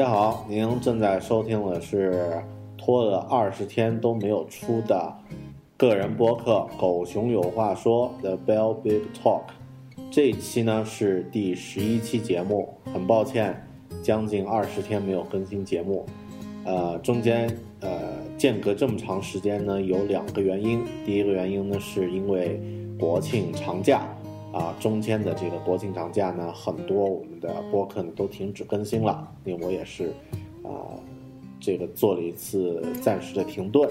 大家好，您正在收听的是拖了二十天都没有出的个人播客《狗熊有话说》The Bell Big Talk。这一期呢是第十一期节目，很抱歉，将近二十天没有更新节目。呃，中间呃间隔这么长时间呢，有两个原因。第一个原因呢，是因为国庆长假。啊，中间的这个国庆长假呢，很多我们的播客呢都停止更新了。那我也是，啊，这个做了一次暂时的停顿。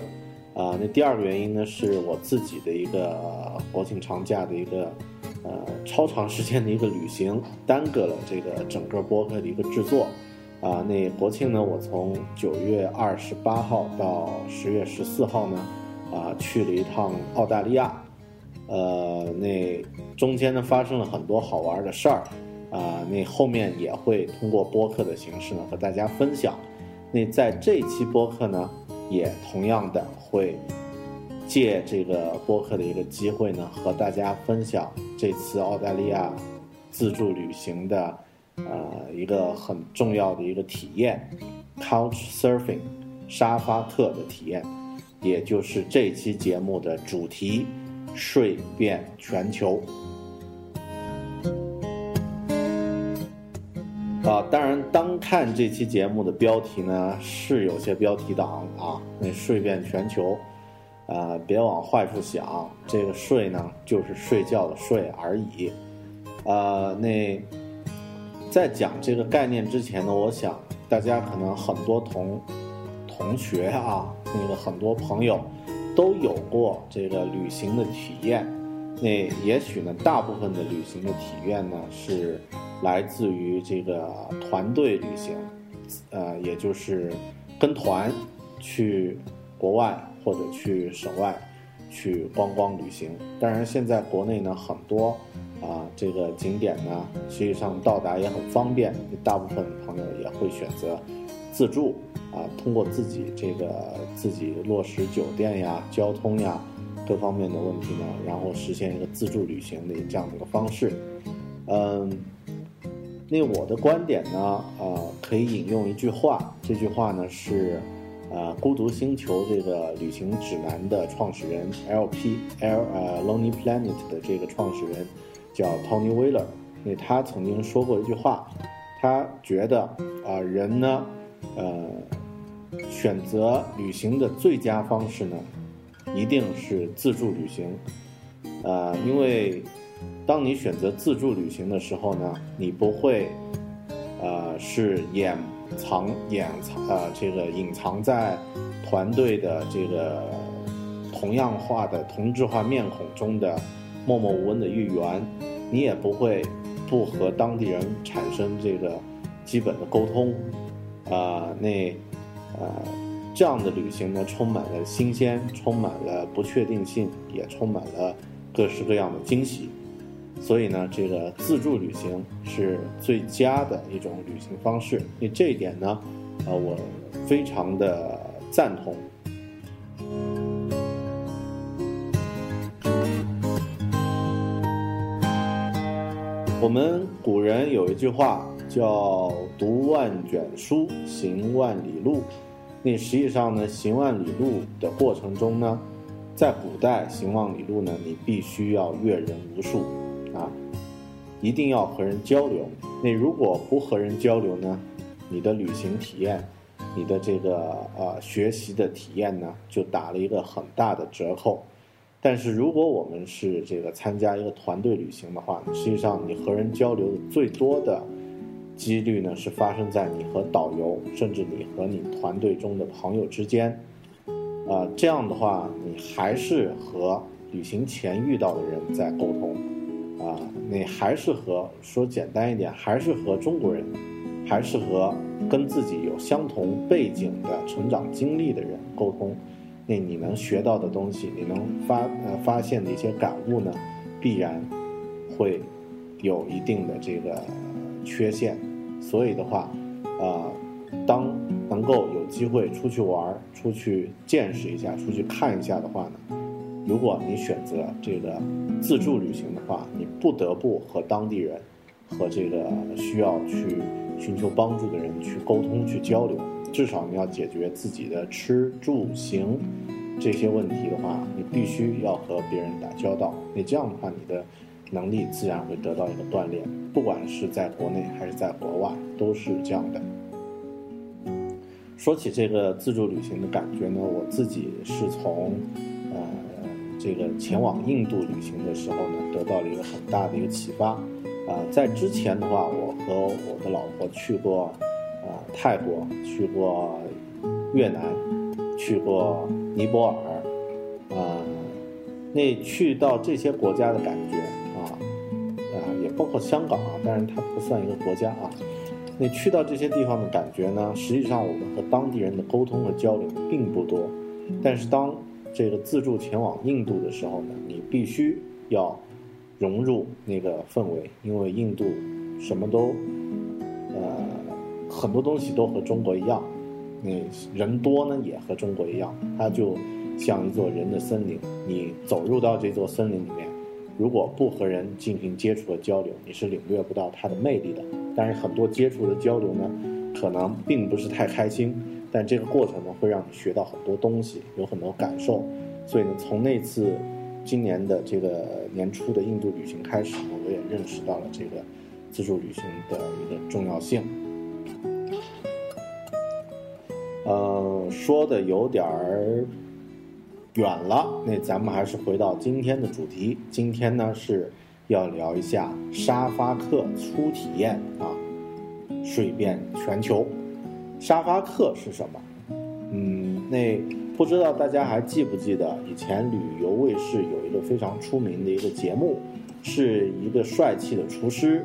啊，那第二个原因呢，是我自己的一个国庆长假的一个呃超长时间的一个旅行，耽搁了这个整个播客的一个制作。啊，那国庆呢，我从九月二十八号到十月十四号呢，啊，去了一趟澳大利亚。呃，那中间呢发生了很多好玩的事儿，啊，那后面也会通过播客的形式呢和大家分享。那在这期播客呢，也同样的会借这个播客的一个机会呢，和大家分享这次澳大利亚自助旅行的呃一个很重要的一个体验，Couch Surfing，沙发客的体验，也就是这期节目的主题。睡遍全球啊！当然，单看这期节目的标题呢，是有些标题党啊。那睡遍全球，啊，别往坏处想，这个睡呢，就是睡觉的睡而已。啊，那在讲这个概念之前呢，我想大家可能很多同同学啊，那个很多朋友。都有过这个旅行的体验，那也许呢，大部分的旅行的体验呢是来自于这个团队旅行，呃，也就是跟团去国外或者去省外去观光旅行。当然，现在国内呢很多啊这个景点呢，实际上到达也很方便，大部分朋友也会选择自助。啊，通过自己这个自己落实酒店呀、交通呀各方面的问题呢，然后实现一个自助旅行的这样的一个方式。嗯，那我的观点呢，呃，可以引用一句话，这句话呢是，呃，孤独星球这个旅行指南的创始人 L.P. L 呃 Lonely Planet 的这个创始人叫 Tony Wheeler，那他曾经说过一句话，他觉得啊，人呢，呃。选择旅行的最佳方式呢，一定是自助旅行，呃，因为当你选择自助旅行的时候呢，你不会，呃，是掩藏掩藏呃这个隐藏在团队的这个同样化的同质化面孔中的默默无闻的一员，你也不会不和当地人产生这个基本的沟通，啊，那，呃，这样的旅行呢，充满了新鲜，充满了不确定性，也充满了各式各样的惊喜。所以呢，这个自助旅行是最佳的一种旅行方式。那这一点呢，呃，我非常的赞同。我们古人有一句话。叫“读万卷书，行万里路”。那实际上呢，行万里路的过程中呢，在古代行万里路呢，你必须要阅人无数，啊，一定要和人交流。那如果不和人交流呢，你的旅行体验，你的这个呃学习的体验呢，就打了一个很大的折扣。但是如果我们是这个参加一个团队旅行的话，实际上你和人交流的最多的。几率呢是发生在你和导游，甚至你和你团队中的朋友之间，啊，这样的话，你还是和旅行前遇到的人在沟通，啊，你还是和说简单一点，还是和中国人，还是和跟自己有相同背景的成长经历的人沟通，那你能学到的东西，你能发呃发现的一些感悟呢，必然会有一定的这个缺陷。所以的话，呃，当能够有机会出去玩、出去见识一下、出去看一下的话呢，如果你选择这个自助旅行的话，你不得不和当地人、和这个需要去寻求帮助的人去沟通、去交流，至少你要解决自己的吃住行这些问题的话，你必须要和别人打交道。你这样的话，你的。能力自然会得到一个锻炼，不管是在国内还是在国外，都是这样的。说起这个自助旅行的感觉呢，我自己是从，呃，这个前往印度旅行的时候呢，得到了一个很大的一个启发。啊，在之前的话，我和我的老婆去过，啊，泰国，去过越南，去过尼泊尔，啊，那去到这些国家的感觉。包括香港啊，当然它不算一个国家啊。你去到这些地方的感觉呢，实际上我们和当地人的沟通和交流并不多。但是当这个自助前往印度的时候呢，你必须要融入那个氛围，因为印度什么都，呃，很多东西都和中国一样，你人多呢也和中国一样，它就像一座人的森林。你走入到这座森林里面。如果不和人进行接触和交流，你是领略不到它的魅力的。但是很多接触的交流呢，可能并不是太开心，但这个过程呢，会让你学到很多东西，有很多感受。所以呢，从那次今年的这个年初的印度旅行开始呢，我也认识到了这个自助旅行的一个重要性。呃，说的有点儿。远了，那咱们还是回到今天的主题。今天呢是要聊一下沙发客初体验啊，睡遍全球。沙发客是什么？嗯，那不知道大家还记不记得以前旅游卫视有一个非常出名的一个节目，是一个帅气的厨师，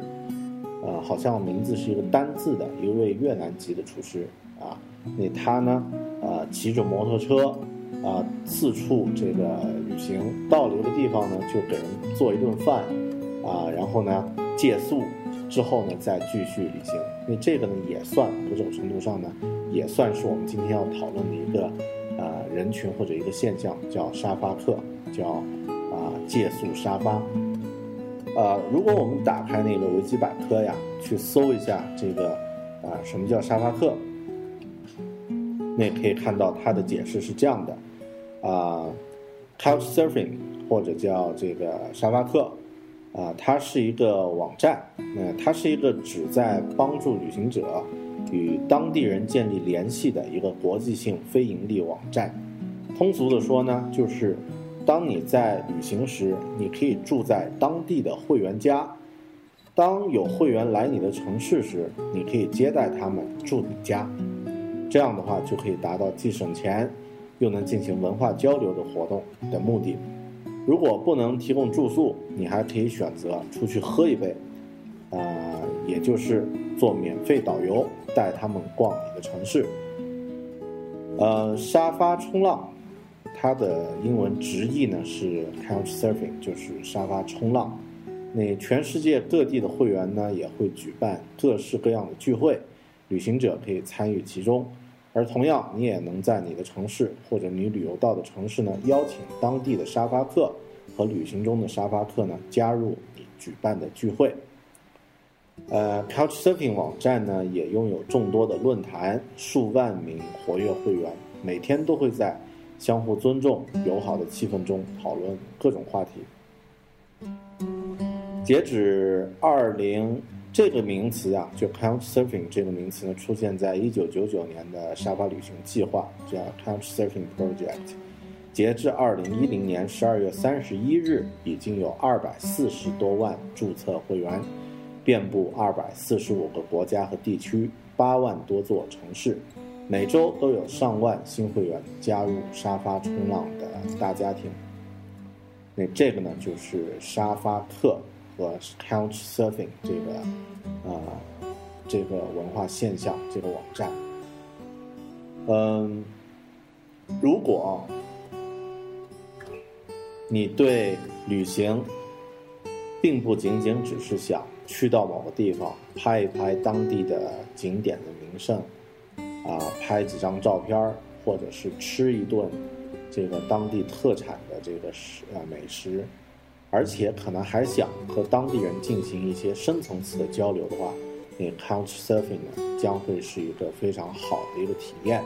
呃，好像名字是一个单字的一位越南籍的厨师啊。那他呢，呃，骑着摩托车。啊，四处这个旅行，到了一个地方呢，就给人做一顿饭，啊，然后呢借宿，之后呢再继续旅行。那这个呢也算某种程度上呢，也算是我们今天要讨论的一个呃人群或者一个现象，叫沙发客，叫啊借宿沙发。呃，如果我们打开那个维基百科呀，去搜一下这个啊什么叫沙发客，那可以看到它的解释是这样的。啊，Couch Surfing 或者叫这个沙发客，啊，它是一个网站，那它是一个旨在帮助旅行者与当地人建立联系的一个国际性非盈利网站。通俗的说呢，就是当你在旅行时，你可以住在当地的会员家；当有会员来你的城市时，你可以接待他们住你家。这样的话就可以达到既省钱。又能进行文化交流的活动的目的。如果不能提供住宿，你还可以选择出去喝一杯，呃，也就是做免费导游，带他们逛你的城市。呃，沙发冲浪，它的英文直译呢是 Couch Surfing，就是沙发冲浪。那全世界各地的会员呢也会举办各式各样的聚会，旅行者可以参与其中。而同样，你也能在你的城市或者你旅游到的城市呢，邀请当地的沙发客和旅行中的沙发客呢加入你举办的聚会。呃，Couchsurfing 网站呢也拥有众多的论坛，数万名活跃会员，每天都会在相互尊重、友好的气氛中讨论各种话题。截止二零，这个名词啊，就 Couchsurfing 这个名词呢，出现在一九九九年的沙发旅行计划，叫 Couchsurfing Project。截至二零一零年十二月三十一日，已经有二百四十多万注册会员。遍布二百四十五个国家和地区，八万多座城市，每周都有上万新会员加入沙发冲浪的大家庭。那这个呢，就是沙发客和 Couch Surfing 这个啊这个文化现象这个网站。嗯，如果你对旅行并不仅仅只是想。去到某个地方拍一拍当地的景点的名胜，啊，拍几张照片儿，或者是吃一顿这个当地特产的这个食啊美食，而且可能还想和当地人进行一些深层次的交流的话，那 Couch Surfing 呢将会是一个非常好的一个体验。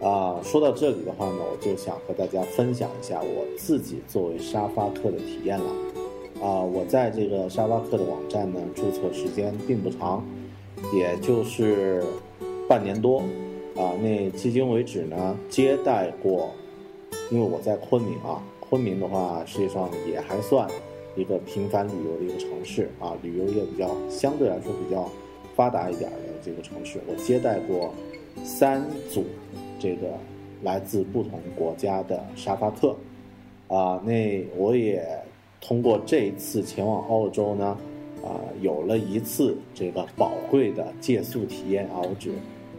啊，说到这里的话呢，我就想和大家分享一下我自己作为沙发客的体验了。啊，我在这个沙发客的网站呢，注册时间并不长，也就是半年多。啊，那迄今为止呢，接待过，因为我在昆明啊，昆明的话实际上也还算一个频繁旅游的一个城市啊，旅游业比较相对来说比较发达一点的这个城市，我接待过三组这个来自不同国家的沙发客。啊，那我也。通过这一次前往澳洲呢，啊，有了一次这个宝贵的借宿体验啊，我只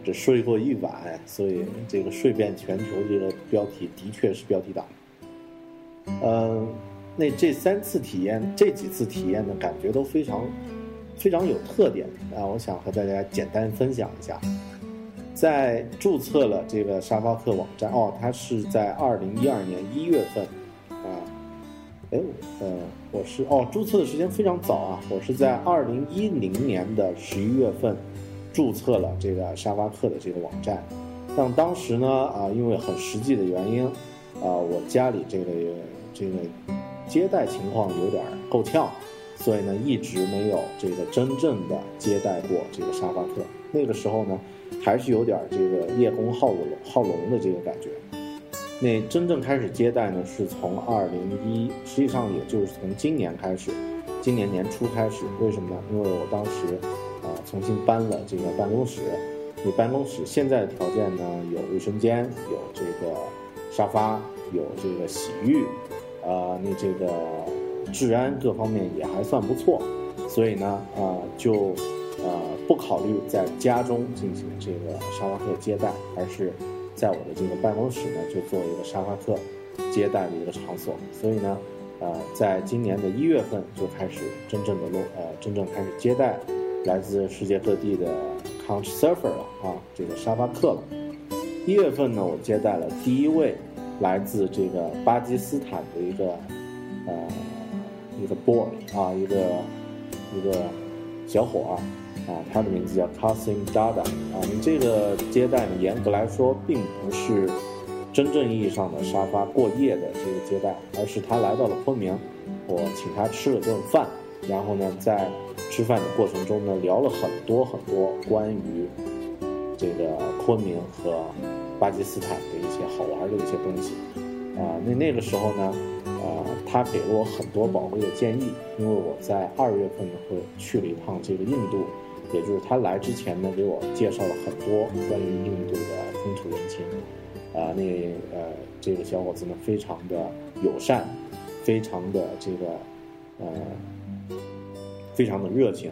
只睡过一晚，所以这个睡遍全球这个标题的确是标题党。嗯，那这三次体验，这几次体验的感觉都非常非常有特点啊，我想和大家简单分享一下。在注册了这个沙发客网站哦，它是在二零一二年一月份啊。哎，呃，我是哦，注册的时间非常早啊，我是在二零一零年的十一月份注册了这个沙发客的这个网站。但当时呢，啊，因为很实际的原因，啊，我家里这个这个接待情况有点够呛，所以呢，一直没有这个真正的接待过这个沙发客。那个时候呢，还是有点这个叶公好龙好龙的这个感觉。那真正开始接待呢，是从二零一，实际上也就是从今年开始，今年年初开始。为什么呢？因为我当时，啊，重新搬了这个办公室。你办公室现在的条件呢，有卫生间，有这个沙发，有这个洗浴，啊，那这个治安各方面也还算不错。所以呢，啊，就，呃，不考虑在家中进行这个沙发客接待，而是。在我的这个办公室呢，就做一个沙发客接待的一个场所，所以呢，呃，在今年的一月份就开始真正的落呃，真正开始接待来自世界各地的 Couch Surfer 了啊，这个沙发客了。一月份呢，我接待了第一位来自这个巴基斯坦的一个呃一个 boy 啊，一个一个小伙儿。啊，他的名字叫 Kasim Dada 啊。你这个接待呢，严格来说并不是真正意义上的沙发过夜的这个接待，而是他来到了昆明，我请他吃了顿饭，然后呢，在吃饭的过程中呢，聊了很多很多关于这个昆明和巴基斯坦的一些好玩的一些东西。啊，那那个时候呢，呃，他给了我很多宝贵的建议，因为我在二月份呢会去了一趟这个印度。也就是他来之前呢，给我介绍了很多关于印度的风土人情，啊，那呃，这个小伙子呢，非常的友善，非常的这个呃，非常的热情，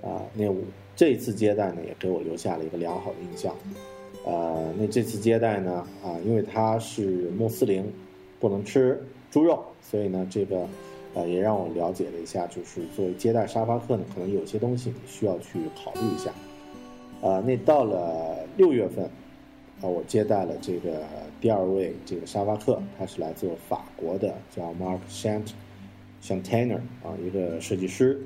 啊，那这次接待呢，也给我留下了一个良好的印象，呃，那这次接待呢，啊，因为他是穆斯林，不能吃猪肉，所以呢，这个。呃，也让我了解了一下，就是作为接待沙发客呢，可能有些东西你需要去考虑一下。呃，那到了六月份，啊，我接待了这个第二位这个沙发客，他是来自法国的，叫 Mark Shant Chantainer 啊，一个设计师。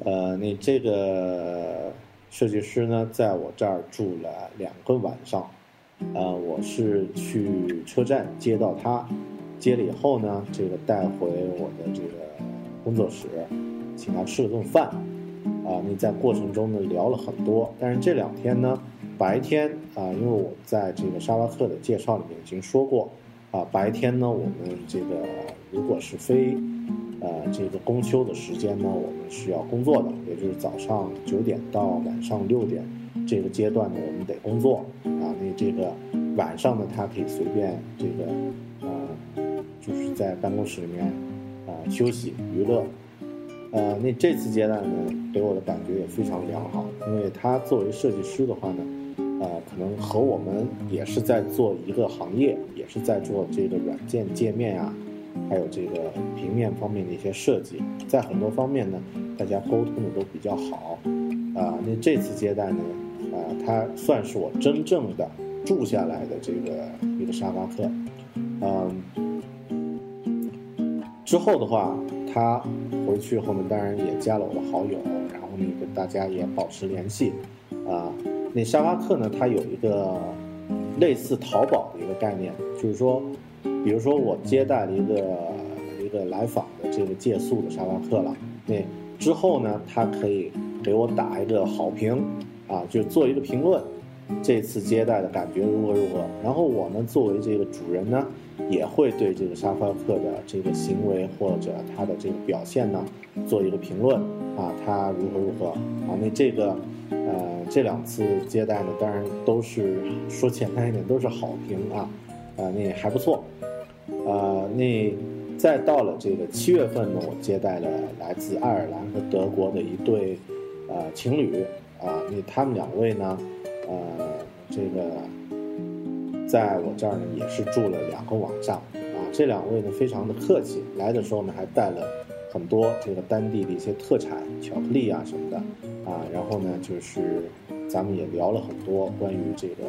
呃，那这个设计师呢，在我这儿住了两个晚上，呃，我是去车站接到他，接了以后呢，这个带回我的这个工作室，请他吃了顿饭，啊，那在过程中呢聊了很多，但是这两天呢，白天啊，因为我在这个沙巴克的介绍里面已经说过，啊，白天呢，我们这个如果是非呃，这个公休的时间呢，我们是要工作的，也就是早上九点到晚上六点这个阶段呢，我们得工作啊。那这个晚上呢，他可以随便这个呃，就是在办公室里面啊休息娱乐。呃，那这次接待呢，给我的感觉也非常良好，因为他作为设计师的话呢，呃，可能和我们也是在做一个行业，也是在做这个软件界面啊。还有这个平面方面的一些设计，在很多方面呢，大家沟通的都比较好，啊，那这次接待呢，啊，他算是我真正的住下来的这个一个沙发客，嗯，之后的话，他回去后面当然也加了我的好友，然后呢跟大家也保持联系，啊，那沙发客呢，它有一个类似淘宝的一个概念，就是说。比如说我接待了一个一个来访的这个借宿的沙发客了，那之后呢，他可以给我打一个好评，啊，就做一个评论，这次接待的感觉如何如何。然后我们，作为这个主人呢，也会对这个沙发客的这个行为或者他的这个表现呢，做一个评论，啊，他如何如何，啊，那这个，呃，这两次接待呢，当然都是说简单一点，都是好评啊，啊，那还不错。呃，那再到了这个七月份呢，我接待了来自爱尔兰和德国的一对呃情侣啊，那他们两位呢，呃，这个在我这儿呢也是住了两个晚上啊。这两位呢非常的客气，来的时候呢还带了很多这个当地的一些特产，巧克力啊什么的啊。然后呢就是咱们也聊了很多关于这个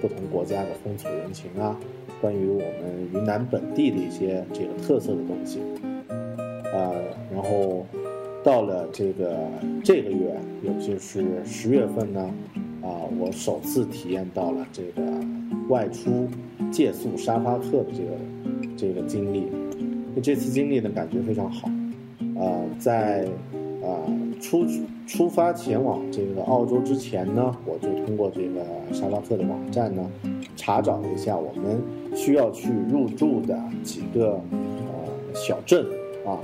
不同国家的风土人情啊。关于我们云南本地的一些这个特色的东西，啊，然后到了这个这个月，也就是十月份呢，啊，我首次体验到了这个外出借宿沙发客的这个这个经历，那这次经历呢感觉非常好，啊，在啊出出发前往这个澳洲之前呢，我就通过这个沙发客的网站呢查找了一下我们。需要去入住的几个呃小镇啊，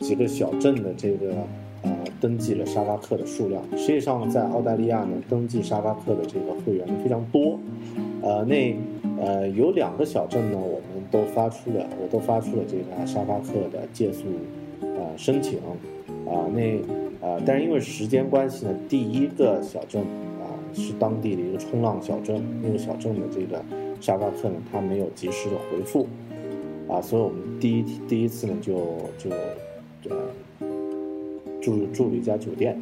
几个小镇的这个呃登记了沙发客的数量，实际上在澳大利亚呢，登记沙发客的这个会员非常多，呃，那呃有两个小镇呢，我们都发出了，我都发出了这个沙发客的借宿呃申请，啊，那呃，但是因为时间关系呢，第一个小镇啊是当地的一个冲浪小镇，那个小镇的这个。沙发客呢，他没有及时的回复，啊，所以我们第一第一次呢就就呃住住了一家酒店，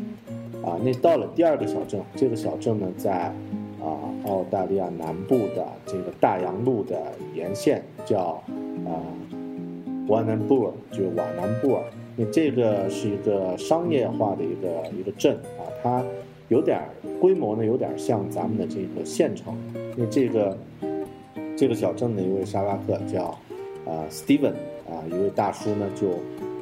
啊，那到了第二个小镇，这个小镇呢在啊澳大利亚南部的这个大洋路的沿线，叫啊瓦南布尔，就是瓦南布尔。那这个是一个商业化的一个一个镇啊，它有点规模呢，有点像咱们的这个县城。那这个。这个小镇的一位沙发客叫，啊，Steven，啊，一位大叔呢，就，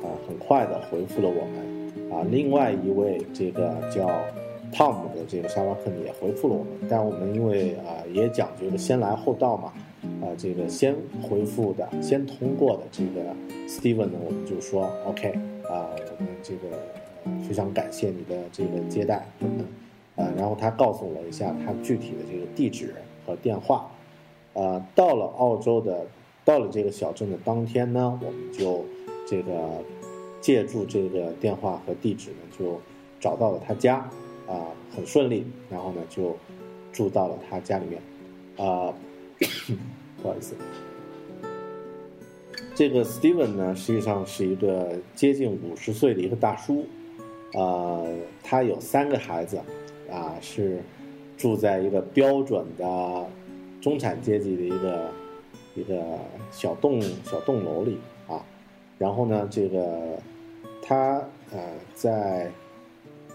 啊，很快的回复了我们，啊，另外一位这个叫 Tom 的这个沙发客呢也回复了我们，但我们因为啊也讲究的先来后到嘛，啊，这个先回复的、先通过的这个 Steven 呢，我们就说 OK，啊，我们这个非常感谢你的这个接待，啊，然后他告诉我一下他具体的这个地址和电话。呃，到了澳洲的，到了这个小镇的当天呢，我们就这个借助这个电话和地址呢，就找到了他家，啊，很顺利，然后呢就住到了他家里面，啊，不好意思，这个 Steven 呢，实际上是一个接近五十岁的一个大叔，啊，他有三个孩子，啊，是住在一个标准的。中产阶级的一个一个小栋小栋楼里啊，然后呢，这个他呃在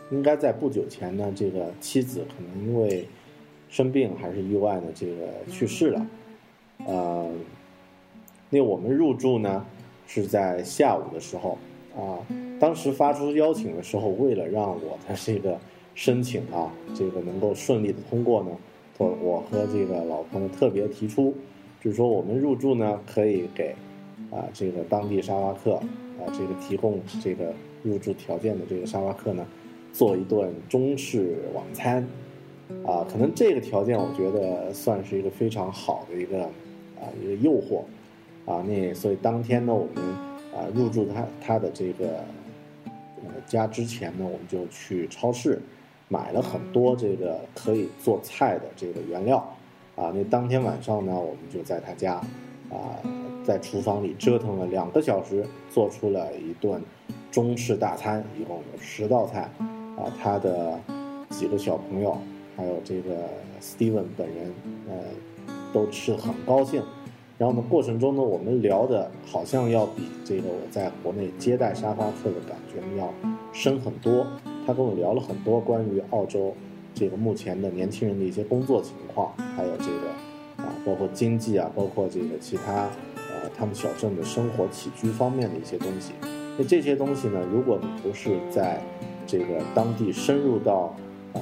应该在不久前呢，这个妻子可能因为生病还是意外呢，这个去世了。呃，那我们入住呢是在下午的时候啊，当时发出邀请的时候，为了让我的这个申请啊，这个能够顺利的通过呢，我我和这个老朋友特别提出，就是说我们入住呢可以给啊这个当地沙发客啊这个提供这个入住条件的这个沙发客呢。做一顿中式晚餐，啊，可能这个条件我觉得算是一个非常好的一个啊一个诱惑，啊，那所以当天呢，我们啊入住他他的这个家之前呢，我们就去超市买了很多这个可以做菜的这个原料，啊，那当天晚上呢，我们就在他家啊在厨房里折腾了两个小时，做出了一顿中式大餐，一共有十道菜。啊，他的几个小朋友，还有这个 Steven 本人，呃，都吃很高兴。然后呢，过程中呢，我们聊的好像要比这个我在国内接待沙发客的感觉要深很多。他跟我聊了很多关于澳洲这个目前的年轻人的一些工作情况，还有这个啊，包括经济啊，包括这个其他呃他们小镇的生活起居方面的一些东西。那这些东西呢，如果你不是在这个当地深入到啊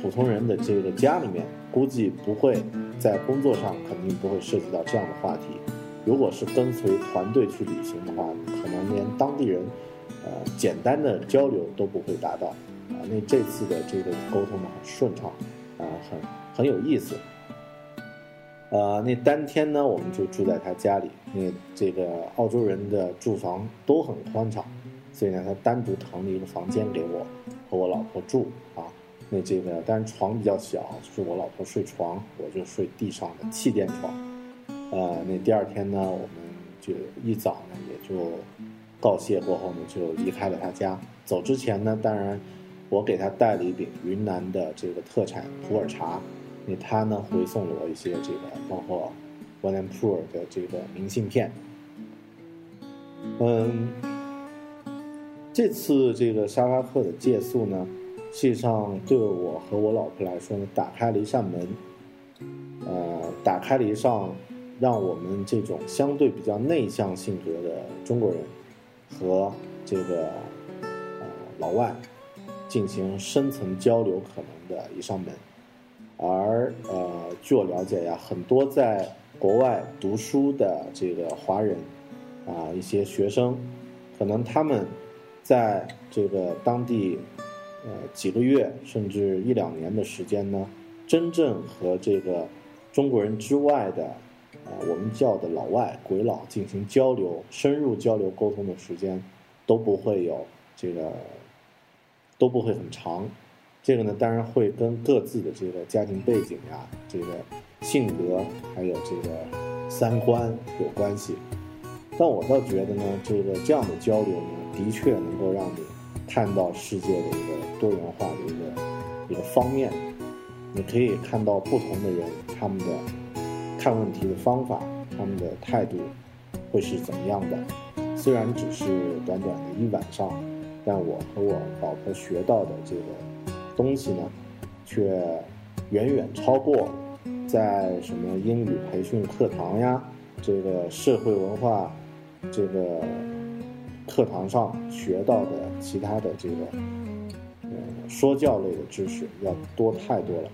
普通人的这个家里面，估计不会在工作上肯定不会涉及到这样的话题。如果是跟随团队去旅行的话，可能连当地人呃简单的交流都不会达到啊。那这次的这个沟通呢很顺畅啊，很很有意思。呃，那当天呢我们就住在他家里，那这个澳洲人的住房都很宽敞。所以呢，他单独腾了一个房间给我和我老婆住啊。那这个当然床比较小，就是我老婆睡床，我就睡地上的气垫床。呃，那第二天呢，我们就一早呢也就告谢过后呢，就离开了他家。走之前呢，当然我给他带了一饼云南的这个特产普洱茶，那他呢回送了我一些这个包括 w a n a p u r 的这个明信片。嗯。这次这个沙发客的借宿呢，实际上对我和我老婆来说呢，打开了一扇门，呃，打开了一扇让我们这种相对比较内向性格的中国人和这个呃老外进行深层交流可能的一扇门。而呃，据我了解呀，很多在国外读书的这个华人啊，一些学生，可能他们。在这个当地，呃，几个月甚至一两年的时间呢，真正和这个中国人之外的，啊，我们叫的老外鬼佬进行交流、深入交流沟通的时间，都不会有这个，都不会很长。这个呢，当然会跟各自的这个家庭背景呀、这个性格还有这个三观有关系。但我倒觉得呢，这个这样的交流呢。的确能够让你看到世界的一个多元化的一个一个方面，你可以看到不同的人他们的看问题的方法，他们的态度会是怎么样的。虽然只是短短的一晚上，但我和我老婆学到的这个东西呢，却远远超过在什么英语培训课堂呀，这个社会文化这个。课堂上学到的其他的这个，说教类的知识要多太多了。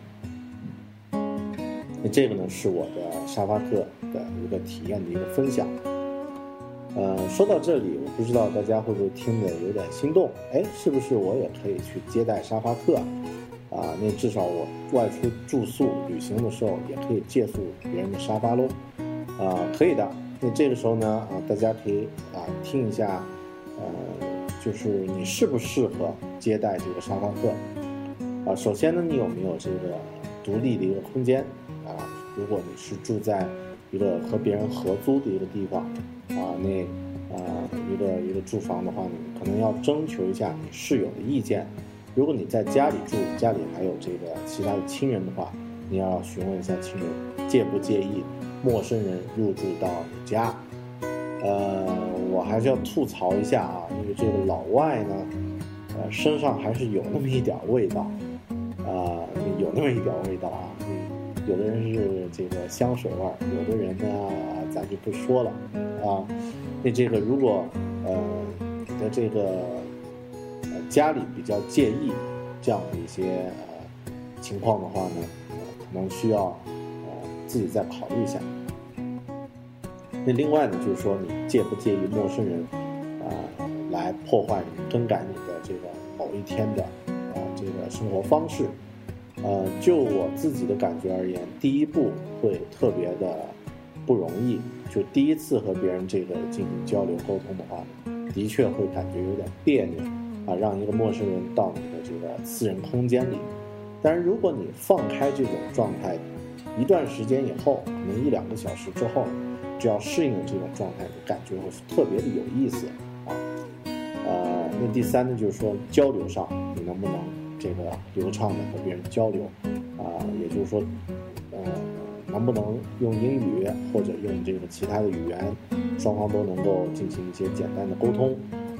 那这个呢，是我的沙发客的一个体验的一个分享。呃，说到这里，我不知道大家会不会听得有点心动？哎，是不是我也可以去接待沙发客？啊，那至少我外出住宿旅行的时候，也可以借宿别人的沙发喽。啊，可以的。那这个时候呢，啊，大家可以啊听一下。呃，就是你适不适合接待这个沙发客啊？首先呢，你有没有这个独立的一个空间啊？如果你是住在一个和别人合租的一个地方啊，那啊一个一个住房的话，你可能要征求一下你室友的意见。如果你在家里住，家里还有这个其他的亲人的话，你要询问一下亲人介不介意陌生人入住到你家。呃，我还是要吐槽一下啊，因为这个老外呢，呃，身上还是有那么一点味道，啊，有那么一点味道啊。有的人是这个香水味儿，有的人呢，咱就不说了啊。那这个如果呃你的这个呃家里比较介意这样的一些呃情况的话呢，可能需要呃自己再考虑一下。那另外呢，就是说你介不介意陌生人啊来破坏你、更改你的这个某一天的啊这个生活方式？呃，就我自己的感觉而言，第一步会特别的不容易。就第一次和别人这个进行交流沟通的话，的确会感觉有点别扭啊，让一个陌生人到你的这个私人空间里。但是如果你放开这种状态，一段时间以后，可能一两个小时之后。只要适应了这种状态，感觉会特别的有意思啊。呃，那第三呢，就是说交流上，你能不能这个流畅的和别人交流啊？也就是说，呃，能不能用英语或者用这个其他的语言，双方都能够进行一些简单的沟通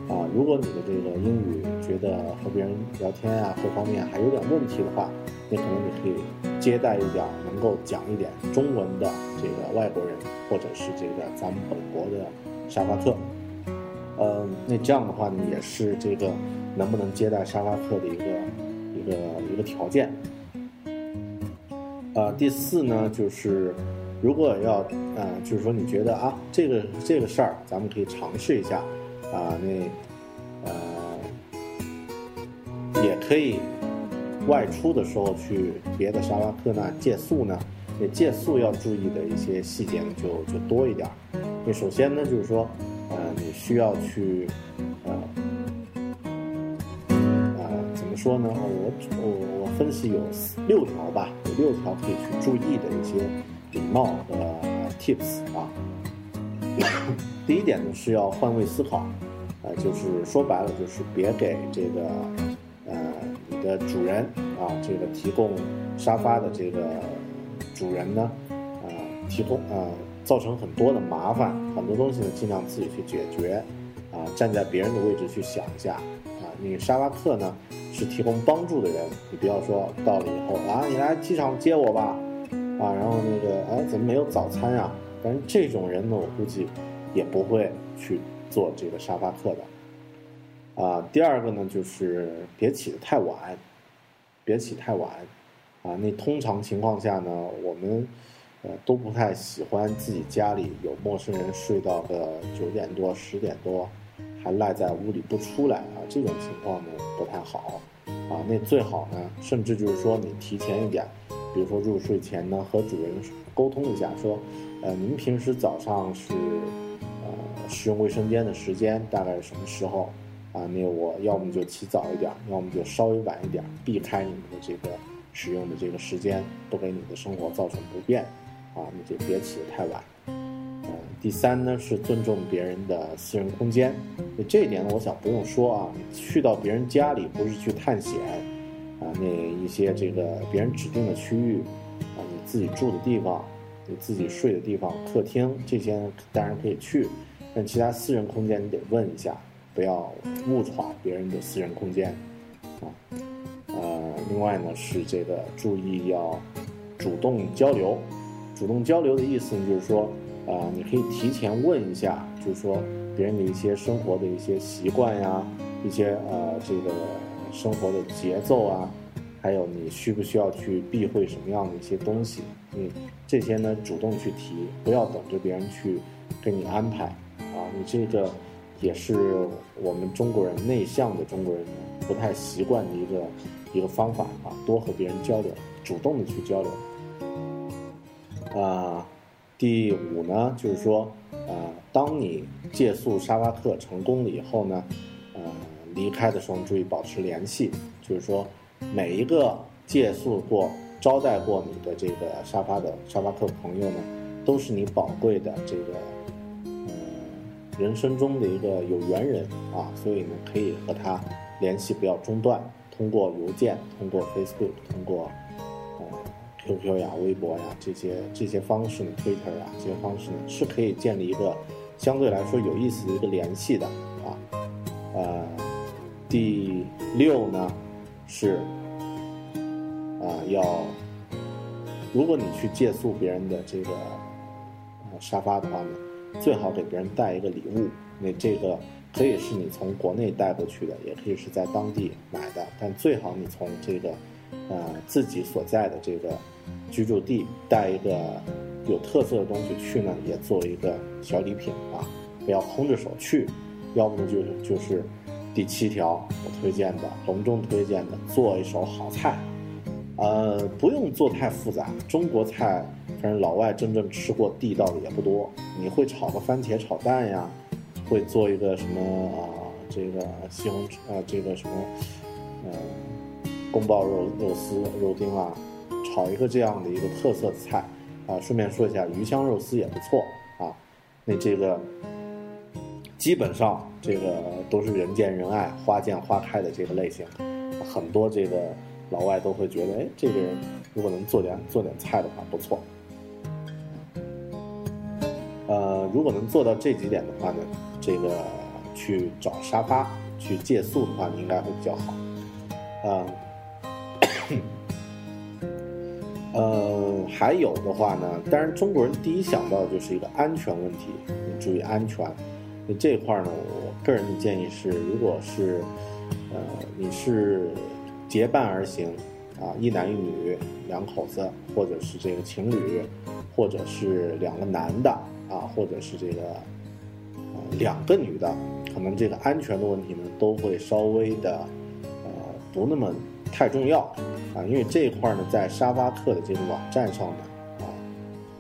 啊？如果你的这个英语觉得和别人聊天啊各方面还有点问题的话，那可能你可以接待一点能够讲一点中文的这个外国人。或者是这个咱们本国的沙发客，嗯，那这样的话呢，也是这个能不能接待沙发客的一个个一个条件。呃，第四呢，就是如果要呃，就是说你觉得啊，这个这个事儿咱们可以尝试一下啊，那呃，也可以外出的时候去别的沙发客那借宿呢。那借宿要注意的一些细节呢，就就多一点。那首先呢，就是说，呃，你需要去，说呢？我我我分析有六条吧，有六条可以去注意的一些礼貌的 tips 啊。第一点呢是要换位思考，呃，就是说白了就是别给这个呃你的主人啊这个提供沙发的这个。主人呢，呃，提供呃，造成很多的麻烦，很多东西呢，尽量自己去解决，啊，站在别人的位置去想一下，啊，你沙发客呢是提供帮助的人，你不要说到了以后啊，你来机场接我吧，啊，然后那个哎，怎么没有早餐啊？但是这种人呢，我估计也不会去做这个沙发客的，啊，第二个呢，就是别起得太晚，别起太晚。啊，那通常情况下呢，我们呃都不太喜欢自己家里有陌生人睡到个九点多、十点多，还赖在屋里不出来，这种情况呢不太好。啊，那最好呢，甚至就是说你提前一点，比如说入睡前呢和主人沟通一下，说，呃，您平时早上是呃使用卫生间的时间大概是什么时候？啊，那我要么就起早一点，要么就稍微晚一点，避开你们的这个。使用的这个时间不给你的生活造成不便，啊，你就别起得太晚。第三呢是尊重别人的私人空间，这一点呢我想不用说啊，去到别人家里不是去探险，啊，那一些这个别人指定的区域，啊，你自己住的地方，你自己睡的地方，客厅这些当然可以去，但其他私人空间你得问一下，不要误闯别人的私人空间，啊。呃，另外呢是这个注意要主动交流，主动交流的意思呢就是说，呃，你可以提前问一下，就是说别人的一些生活的一些习惯呀，一些呃这个生活的节奏啊，还有你需不需要去避讳什么样的一些东西，你这些呢主动去提，不要等着别人去给你安排啊，你这个也是我们中国人内向的中国人不太习惯的一个。一个方法啊，多和别人交流，主动的去交流。啊，第五呢，就是说，呃，当你借宿沙发客成功了以后呢，呃，离开的时候注意保持联系。就是说，每一个借宿过、招待过你的这个沙发的沙发客朋友呢，都是你宝贵的这个，呃，人生中的一个有缘人啊，所以呢，可以和他联系，不要中断。通过邮件、通过 Facebook、通过 QQ 呀、微博呀这些这些方式呢，Twitter 呀这些方式呢，是可以建立一个相对来说有意思的一个联系的啊。呃，第六呢是啊要，如果你去借宿别人的这个呃沙发的话呢，最好给别人带一个礼物。那这个可以是你从国内带过去的，也可以是在当地买的，但最好你从这个呃自己所在的这个居住地带一个有特色的东西去呢，也做一个小礼品啊，不要空着手去。要不呢就是就是第七条我推荐的隆重推荐的做一手好菜，呃不用做太复杂，中国菜反正老外真正吃过地道的也不多。你会炒个番茄炒蛋呀，会做一个什么啊这个西红柿啊这个什么呃宫保肉肉丝肉丁啊，炒一个这样的一个特色的菜啊。顺便说一下鱼香肉丝也不错啊，那这个。基本上这个都是人见人爱、花见花开的这个类型，很多这个老外都会觉得，哎，这个人如果能做点做点菜的话不错。呃，如果能做到这几点的话呢，这个去找沙发去借宿的话，应该会比较好。啊，呃，还有的话呢，当然中国人第一想到的就是一个安全问题，你注意安全。那这块儿呢，我个人的建议是，如果是，呃，你是结伴而行，啊，一男一女两口子，或者是这个情侣，或者是两个男的，啊，或者是这个，呃，两个女的，可能这个安全的问题呢，都会稍微的，呃，不那么太重要，啊，因为这一块呢，在沙发客的这个网站上呢，啊，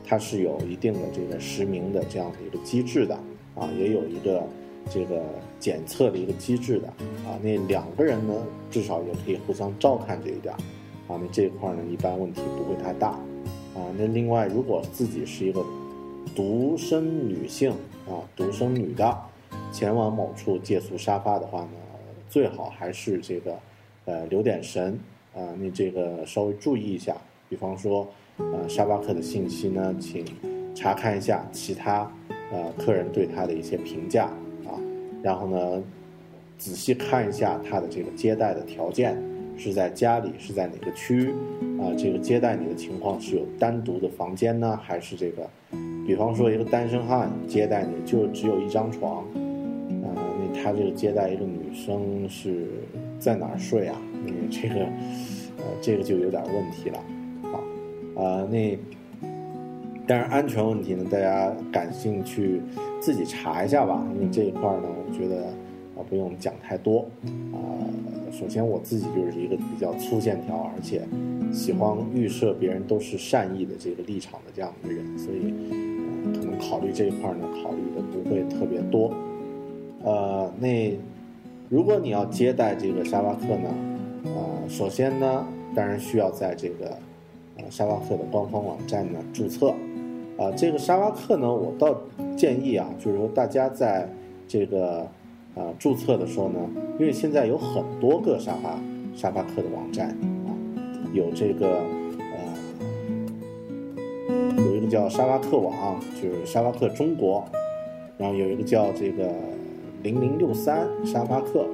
它是有一定的这个实名的这样的一个机制的。啊，也有一个这个检测的一个机制的啊，那两个人呢，至少也可以互相照看这一点啊，那这块呢，一般问题不会太大啊。那另外，如果自己是一个独生女性啊，独生女的，前往某处借宿沙发的话呢，最好还是这个呃留点神啊，你这个稍微注意一下，比方说呃沙巴克的信息呢，请查看一下其他。呃，客人对他的一些评价啊，然后呢，仔细看一下他的这个接待的条件，是在家里，是在哪个区啊？这个接待你的情况是有单独的房间呢，还是这个？比方说一个单身汉接待你就只有一张床，啊，那他这个接待一个女生是在哪儿睡啊？那这个，呃，这个就有点问题了，啊，啊，那。但是安全问题呢，大家感兴趣自己查一下吧，因为这一块呢，我觉得啊不用讲太多啊。首先我自己就是一个比较粗线条，而且喜欢预设别人都是善意的这个立场的这样一个人，所以可能考虑这一块呢，考虑的不会特别多。呃，那如果你要接待这个沙巴克呢，呃，首先呢，当然需要在这个呃沙发客的官方网站呢注册。啊，这个沙发客呢，我倒建议啊，就是说大家在这个啊注册的时候呢，因为现在有很多个沙发沙发客的网站啊，有这个呃有一个叫沙发客网，就是沙发客中国，然后有一个叫这个零零六三沙发客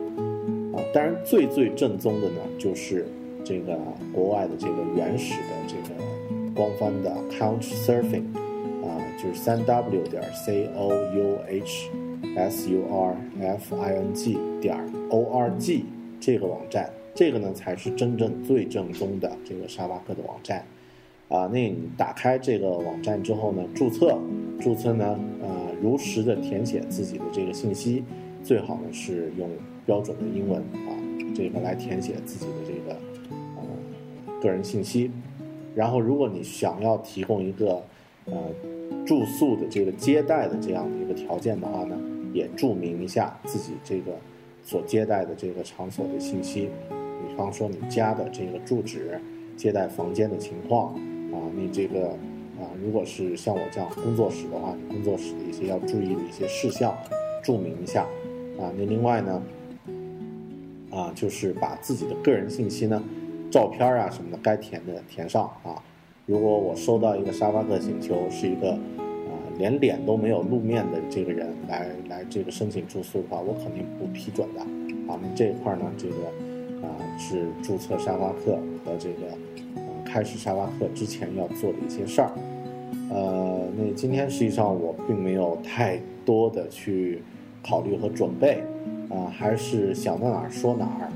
啊，当然最最正宗的呢，就是这个国外的这个原始的这个官方的 Couch Surfing 啊。就是三 w 点 c o u h s u r f i n g 点 o r g 这个网站，这个呢才是真正最正宗的这个沙发客的网站，啊，那你打开这个网站之后呢，注册，注册呢，呃，如实的填写自己的这个信息，最好呢是用标准的英文啊，这个来填写自己的这个呃个人信息，然后如果你想要提供一个呃。住宿的这个接待的这样的一个条件的话呢，也注明一下自己这个所接待的这个场所的信息，比方说你家的这个住址、接待房间的情况啊，你这个啊，如果是像我这样工作室的话，你工作室的一些要注意的一些事项，注明一下啊。那另外呢，啊，就是把自己的个人信息呢，照片啊什么的该填的填上啊。如果我收到一个沙发客请求，是一个啊连脸都没有露面的这个人来来这个申请住宿的话，我肯定不批准的啊，那这一块呢，这个啊是注册沙发客和这个开始沙发客之前要做的一些事儿。呃，那今天实际上我并没有太多的去考虑和准备，啊，还是想到哪儿说哪儿，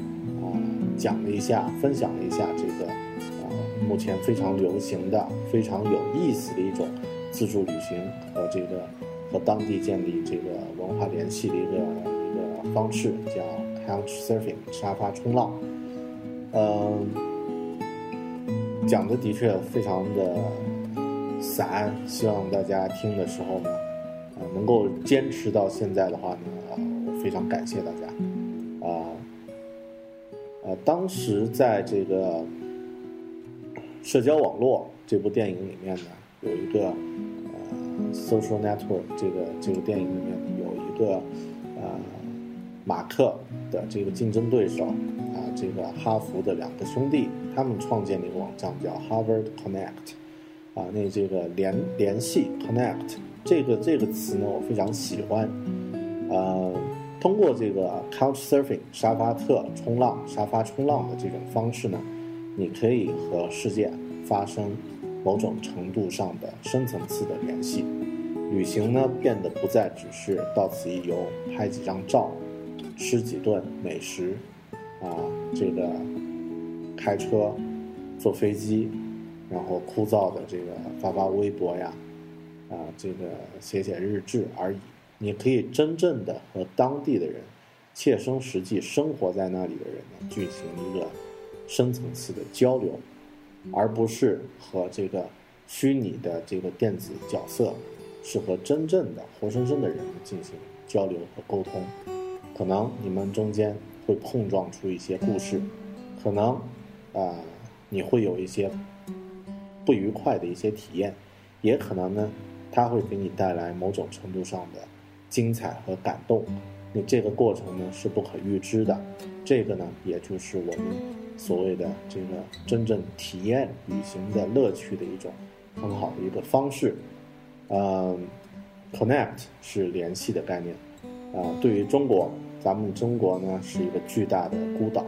啊，讲了一下，分享了一下这个，啊，目前非常流行的、非常有意思的一种自助旅行和这个和当地建立这个文化联系的一个一个方式，叫 Couch Surfing 沙发冲浪。嗯，讲的的确非常的。散，希望大家听的时候呢，能够坚持到现在的话呢，我非常感谢大家，啊，呃，当时在这个社交网络这部电影里面呢，有一个呃，Social Network 这个这个电影里面有一个呃，马克的这个竞争对手啊，这个哈佛的两个兄弟，他们创建了一个网站叫 Harvard Connect。啊，那这个联联系 connect 这个这个词呢，我非常喜欢。呃，通过这个 couch surfing 沙发特冲浪沙发冲浪的这种方式呢，你可以和世界发生某种程度上的深层次的联系。旅行呢，变得不再只是到此一游，拍几张照，吃几顿美食，啊，这个开车，坐飞机。然后枯燥的这个发发微博呀，啊，这个写写日志而已。你可以真正的和当地的人，切身实际生活在那里的人呢，进行一个深层次的交流，而不是和这个虚拟的这个电子角色，是和真正的活生生的人进行交流和沟通。可能你们中间会碰撞出一些故事，可能啊，你会有一些。不愉快的一些体验，也可能呢，它会给你带来某种程度上的精彩和感动。那这个过程呢是不可预知的，这个呢也就是我们所谓的这个真正体验旅行的乐趣的一种很好的一个方式。嗯，connect 是联系的概念。啊，对于中国，咱们中国呢是一个巨大的孤岛。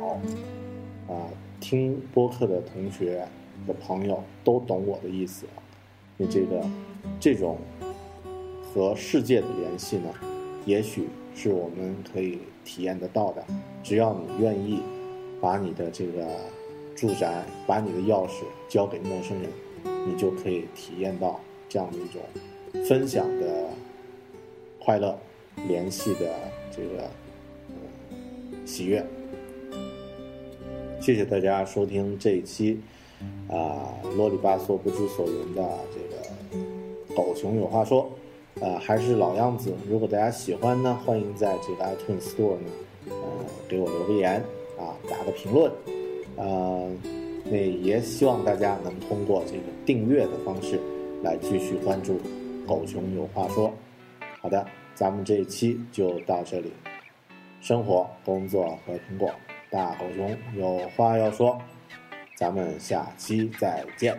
啊，听播客的同学。的朋友都懂我的意思啊，你这个这种和世界的联系呢，也许是我们可以体验得到的。只要你愿意把你的这个住宅、把你的钥匙交给陌生人，你就可以体验到这样的一种分享的快乐、联系的这个喜悦。谢谢大家收听这一期。啊，啰里吧嗦、不知所云的这个狗熊有话说，呃，还是老样子。如果大家喜欢呢，欢迎在这个 iTunes Store 呢，呃，给我留个言啊，打个评论，呃，那也希望大家能通过这个订阅的方式来继续关注狗熊有话说。好的，咱们这一期就到这里。生活、工作和苹果，大狗熊有话要说。咱们下期再见。